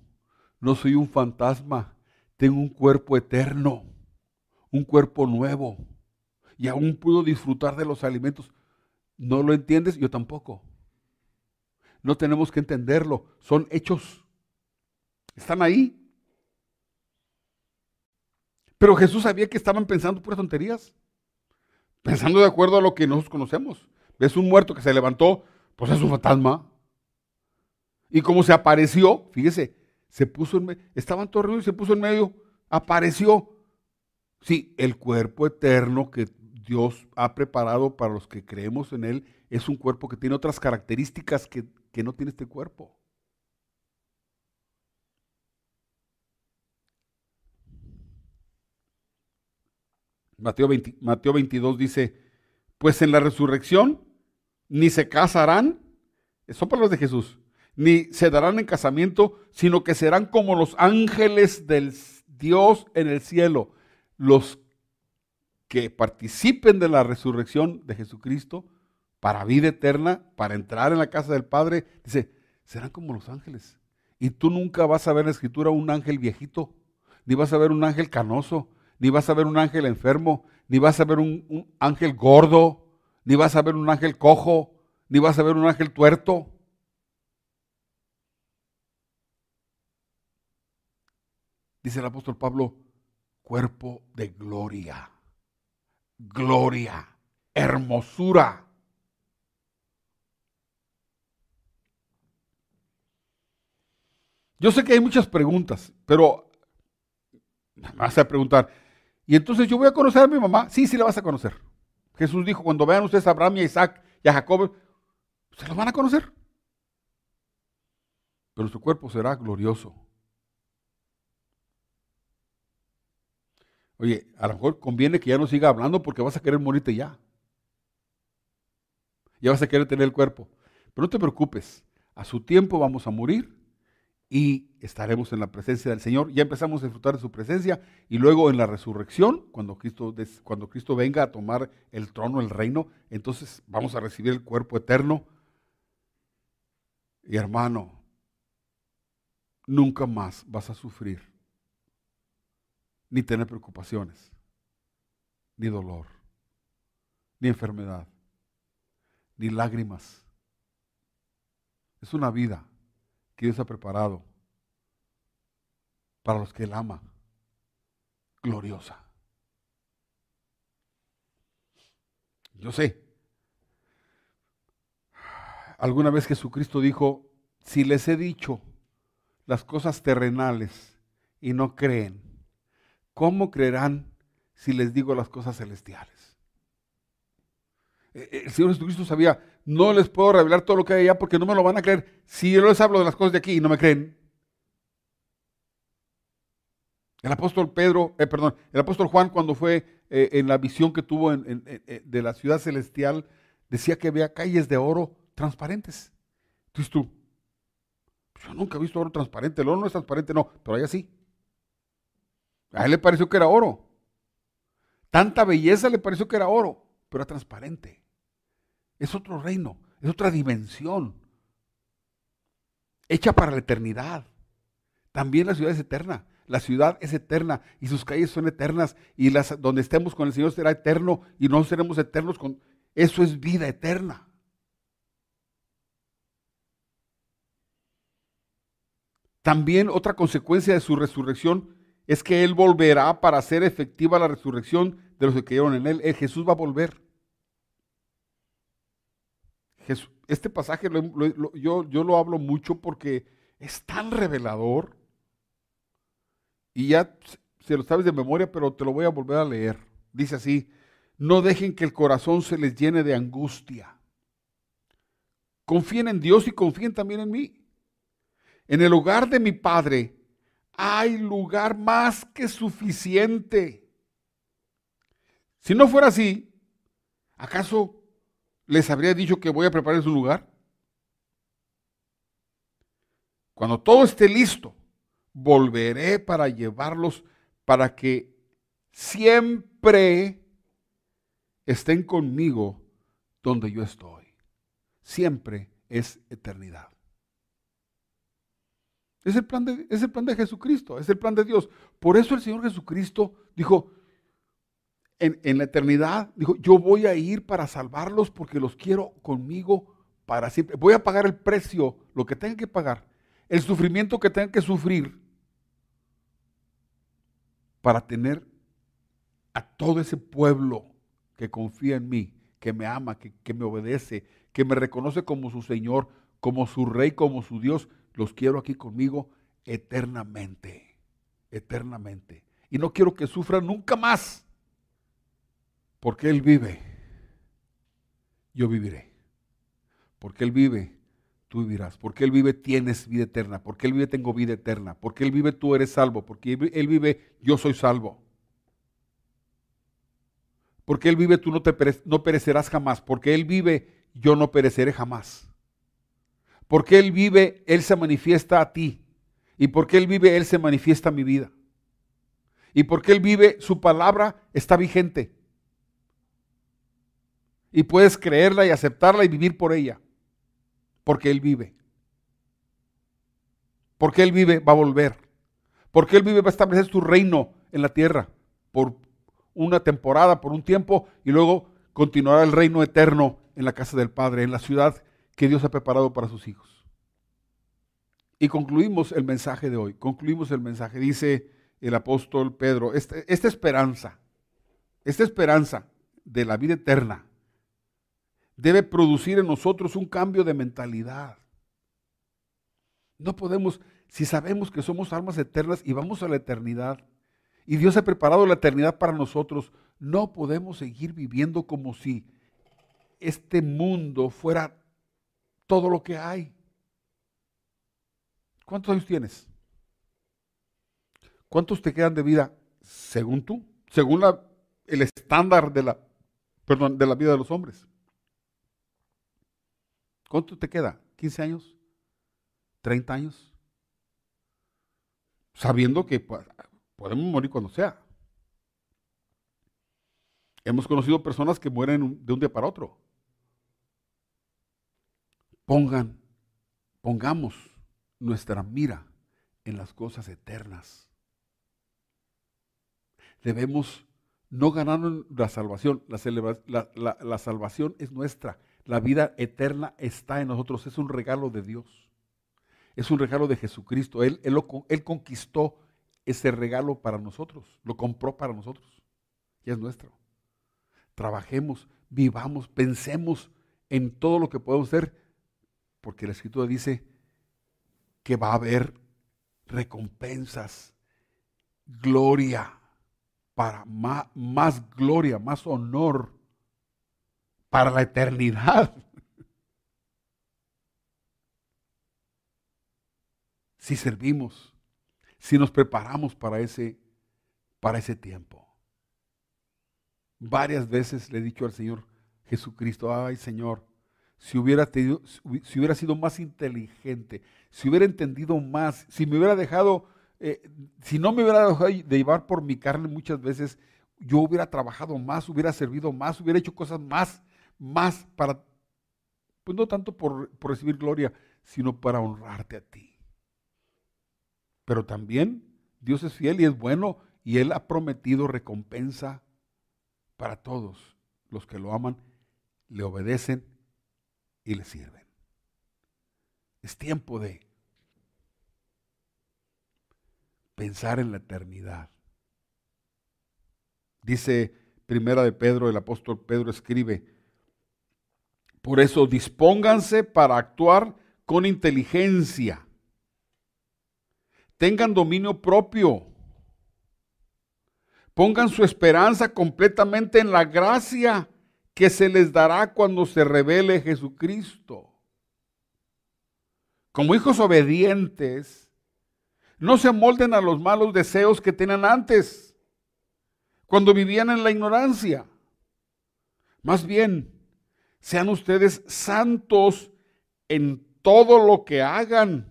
no soy un fantasma, tengo un cuerpo eterno, un cuerpo nuevo. Y aún puedo disfrutar de los alimentos. ¿No lo entiendes? Yo tampoco. No tenemos que entenderlo, son hechos. Están ahí. Pero Jesús sabía que estaban pensando puras tonterías. Pensando de acuerdo a lo que nosotros conocemos. Ves un muerto que se levantó, pues es un fantasma. Y como se apareció, fíjese, se puso en medio, estaban todos reunidos y se puso en medio, apareció. Sí, el cuerpo eterno que Dios ha preparado para los que creemos en Él es un cuerpo que tiene otras características que, que no tiene este cuerpo. Mateo, 22 dice, pues en la resurrección ni se casarán, son palabras de Jesús, ni se darán en casamiento, sino que serán como los ángeles del Dios en el cielo. Los que participen de la resurrección de Jesucristo para vida eterna, para entrar en la casa del Padre, dice, serán como los ángeles. Y tú nunca vas a ver en la escritura un ángel viejito, ni vas a ver un ángel canoso, ni vas a ver un ángel enfermo, ni vas a ver un, ángel gordo, ni vas a ver un ángel cojo, ni vas a ver un ángel tuerto. Dice el apóstol Pablo, cuerpo de gloria, gloria, hermosura. Yo sé que hay muchas preguntas, pero me vas a preguntar, ¿y entonces yo voy a conocer a mi mamá? Sí, sí la vas a conocer. Jesús dijo, cuando vean ustedes a Abraham y a Isaac y a Jacob, se los van a conocer. Pero su cuerpo será glorioso. Oye, a lo mejor conviene que ya no siga hablando porque vas a querer morirte ya. Ya vas a querer tener el cuerpo. Pero no te preocupes, a su tiempo vamos a morir y estaremos en la presencia del Señor. Ya empezamos a disfrutar de su presencia y luego en la resurrección, cuando Cristo, cuando Cristo venga a tomar el trono, el reino, entonces vamos a recibir el cuerpo eterno. Y hermano, nunca más vas a sufrir, ni tener preocupaciones, ni dolor, ni enfermedad, ni lágrimas. Es una vida que Dios ha preparado para los que Él ama, gloriosa. Yo sé, alguna vez Jesucristo dijo, si les he dicho las cosas terrenales y no creen, ¿cómo creerán si les digo las cosas celestiales? E, e, el Señor Jesucristo sabía, no les puedo revelar todo lo que hay allá porque no me lo van a creer. Si yo les hablo de las cosas de aquí y no me creen. El apóstol Pedro, eh, perdón, el apóstol Juan cuando fue eh, en la visión que tuvo de la ciudad celestial, decía que había calles de oro transparentes. Entonces tú, yo nunca he visto oro transparente, el oro no es transparente, no, pero allá sí. A él le pareció que era oro. Tanta belleza le pareció que era oro, pero era transparente. Es otro reino, es otra dimensión. Hecha para la eternidad. También la ciudad es eterna. La ciudad es eterna y sus calles son eternas y las, donde estemos con el Señor será eterno y no seremos eternos con... Eso es vida eterna. También otra consecuencia de su resurrección es que Él volverá para hacer efectiva la resurrección de los que creyeron en Él. Eh, Jesús va a volver este pasaje yo, yo lo hablo mucho porque es tan revelador. Y ya se lo sabes de memoria, pero te lo voy a volver a leer. Dice así, no dejen que el corazón se les llene de angustia. Confíen en Dios y confíen también en mí. En el hogar de mi Padre hay lugar más que suficiente. Si no fuera así, ¿acaso les habría dicho que voy a preparar su lugar? Cuando todo esté listo, volveré para llevarlos para que siempre estén conmigo donde yo estoy. Siempre es eternidad. Es el, plan de, es el plan de Jesucristo, es el plan de Dios. Por eso el Señor Jesucristo dijo, en, la eternidad, dijo, yo voy a ir para salvarlos porque los quiero conmigo para siempre. Voy a pagar el precio, lo que tengan que pagar, el sufrimiento que tengan que sufrir para tener a todo ese pueblo que confía en mí, que me ama, que, que me obedece, que me reconoce como su Señor, como su Rey, como su Dios. Los quiero aquí conmigo eternamente, eternamente. Y no quiero que sufran nunca más. Porque Él vive, yo viviré. Porque Él vive, tú vivirás. Porque Él vive, tienes vida eterna. Porque Él vive, tengo vida eterna. Porque Él vive, tú eres salvo. Porque Él vive, yo soy salvo. Porque Él vive, tú no, perecerás jamás. Porque Él vive, yo no pereceré jamás. Porque Él vive, Él se manifiesta a ti. Y porque Él vive, Él se manifiesta a mi vida. Y porque Él vive, su palabra está vigente y puedes creerla y aceptarla y vivir por ella. Porque Él vive. Porque Él vive, va a volver. Porque Él vive, va a establecer su reino en la tierra por una temporada, por un tiempo, y luego continuará el reino eterno en la casa del Padre, en la ciudad que Dios ha preparado para sus hijos. Y concluimos el mensaje de hoy, concluimos el mensaje, dice el apóstol Pedro, este, esta esperanza, esta esperanza de la vida eterna debe producir en nosotros un cambio de mentalidad. No podemos, si sabemos que somos almas eternas y vamos a la eternidad, y Dios ha preparado la eternidad para nosotros, no podemos seguir viviendo como si este mundo fuera todo lo que hay. ¿Cuántos años tienes? ¿Cuántos te quedan de vida según tú? Según el estándar de la, perdón, de la vida de los hombres. ¿Cuánto te queda? ¿15 años? ¿30 años? Sabiendo que podemos morir cuando sea. Hemos conocido personas que mueren de un día para otro. Pongan, pongamos nuestra mira en las cosas eternas. Debemos no ganar la salvación. La, salvación es nuestra. La vida eterna está en nosotros. Es un regalo de Dios. Es un regalo de Jesucristo. Él, él, él conquistó ese regalo para nosotros. Lo compró para nosotros. Y es nuestro. Trabajemos, vivamos, pensemos en todo lo que podemos hacer. Porque la Escritura dice que va a haber recompensas, gloria, para más, más gloria, más honor para la eternidad. Si servimos, si nos preparamos para ese, para ese tiempo. Varias veces le he dicho al Señor Jesucristo, ay Señor, si hubiera, tenido, si hubiera sido más inteligente, si hubiera entendido más, si me hubiera dejado, eh, si no me hubiera dejado de llevar por mi carne muchas veces, yo hubiera trabajado más, hubiera servido más, hubiera hecho cosas más, más para, pues no tanto por, por recibir gloria, sino para honrarte a ti. Pero también Dios es fiel y es bueno y Él ha prometido recompensa para todos los que lo aman, le obedecen y le sirven. Es tiempo de pensar en la eternidad. Dice Primera de Pedro, el apóstol Pedro escribe, por eso dispónganse para actuar con inteligencia. Tengan dominio propio. Pongan su esperanza completamente en la gracia que se les dará cuando se revele Jesucristo. Como hijos obedientes, no se amolden a los malos deseos que tenían antes, cuando vivían en la ignorancia. Más bien, sean ustedes santos en todo lo que hagan,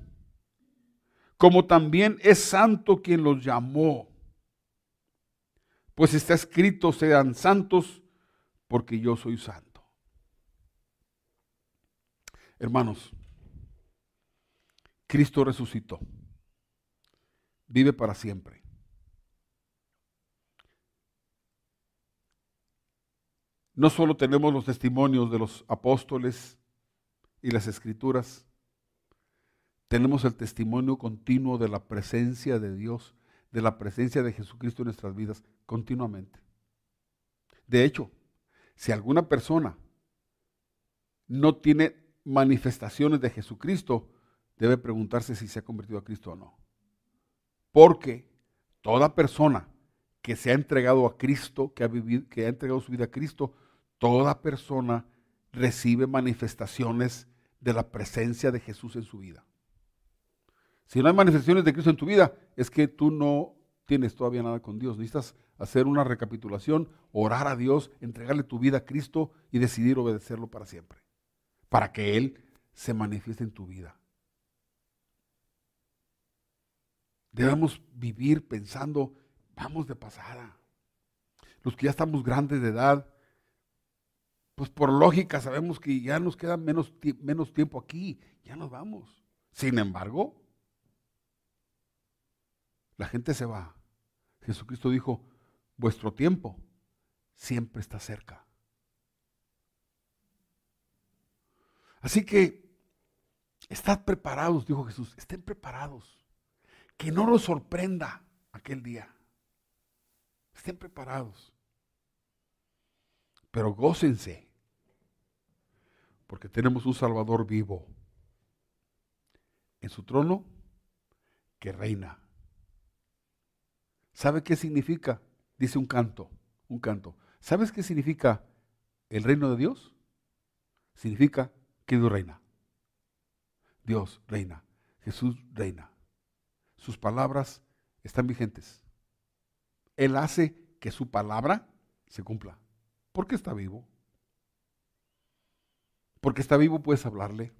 como también es santo quien los llamó. Pues está escrito, sean santos porque yo soy santo. Hermanos, Cristo resucitó, vive para siempre. No solo tenemos los testimonios de los apóstoles y las escrituras, tenemos el testimonio continuo de la presencia de Dios, de la presencia de Jesucristo en nuestras vidas continuamente. De hecho, si alguna persona no tiene manifestaciones de Jesucristo, debe preguntarse si se ha convertido a Cristo o no. Porque toda persona que se ha entregado a Cristo, que ha, vivido, que ha entregado su vida a Cristo, toda persona recibe manifestaciones de la presencia de Jesús en su vida. Si no hay manifestaciones de Cristo en tu vida, es que tú no tienes todavía nada con Dios. Necesitas hacer una recapitulación, orar a Dios, entregarle tu vida a Cristo y decidir obedecerlo para siempre, para que Él se manifieste en tu vida. Debemos vivir pensando, vamos de pasada. Los que ya estamos grandes de edad, pues por lógica sabemos que ya nos queda menos, menos tiempo aquí, ya nos vamos. Sin embargo, la gente se va. Jesucristo dijo, vuestro tiempo siempre está cerca. Así que, estad preparados, dijo Jesús, estén preparados. Que no nos sorprenda aquel día. Estén preparados. Pero gócense, porque tenemos un Salvador vivo en su trono que reina. ¿Sabe qué significa? Dice un canto, un canto. ¿Sabes qué significa el reino de Dios? Significa que Dios reina. Dios reina. Jesús reina. Sus palabras están vigentes. Él hace que su palabra se cumpla. Porque está vivo. Porque está vivo puedes hablarle.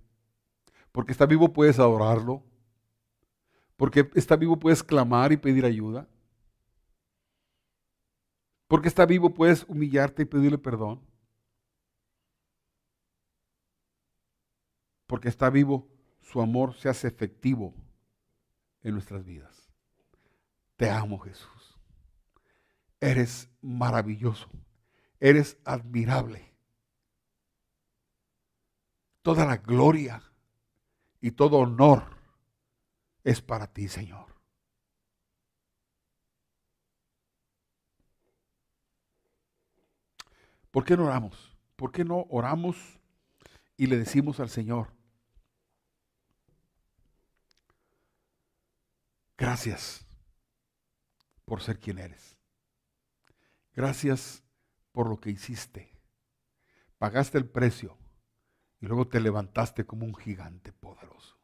Porque está vivo puedes adorarlo. Porque está vivo puedes clamar y pedir ayuda. Porque está vivo puedes humillarte y pedirle perdón. Porque está vivo, su amor se hace efectivo en nuestras vidas. Te amo Jesús. Eres maravilloso. Eres admirable. Toda la gloria y todo honor es para ti, Señor. ¿Por qué no oramos? ¿Por qué no oramos y le decimos al Señor, gracias por ser quien eres. Gracias por lo que hiciste. Pagaste el precio y luego te levantaste como un gigante poderoso.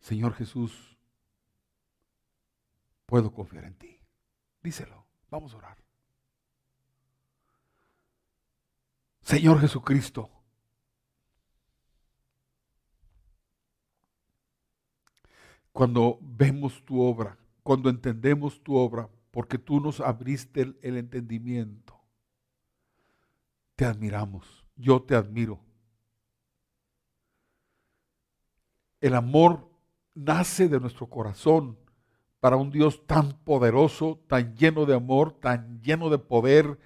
Señor Jesús, puedo confiar en ti. Díselo, vamos a orar. Señor Jesucristo, cuando vemos tu obra, cuando entendemos tu obra, porque tú nos abriste el, el entendimiento, te admiramos, yo te admiro. El amor nace de nuestro corazón para un Dios tan poderoso, tan lleno de amor, tan lleno de poder,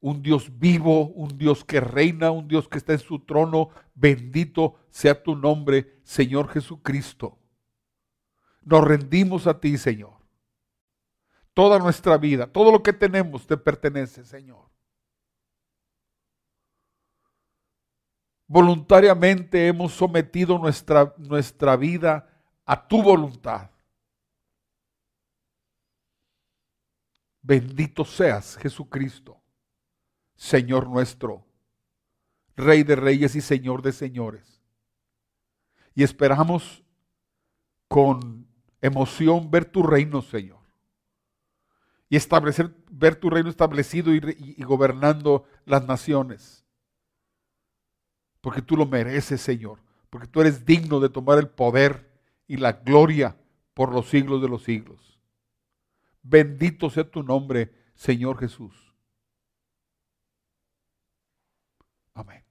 un Dios vivo, un Dios que reina, un Dios que está en su trono. Bendito sea tu nombre, Señor Jesucristo. Nos rendimos a ti, Señor. Toda nuestra vida, todo lo que tenemos te pertenece, Señor. Voluntariamente hemos sometido nuestra, nuestra vida a tu voluntad. Bendito seas, Jesucristo, Señor nuestro, Rey de reyes y Señor de señores. Y esperamos con emoción ver tu reino, Señor. Y establecer, ver tu reino establecido y, y gobernando las naciones. Porque tú lo mereces, Señor. Porque tú eres digno de tomar el poder y la gloria por los siglos de los siglos. Bendito sea tu nombre, Señor Jesús. Amén.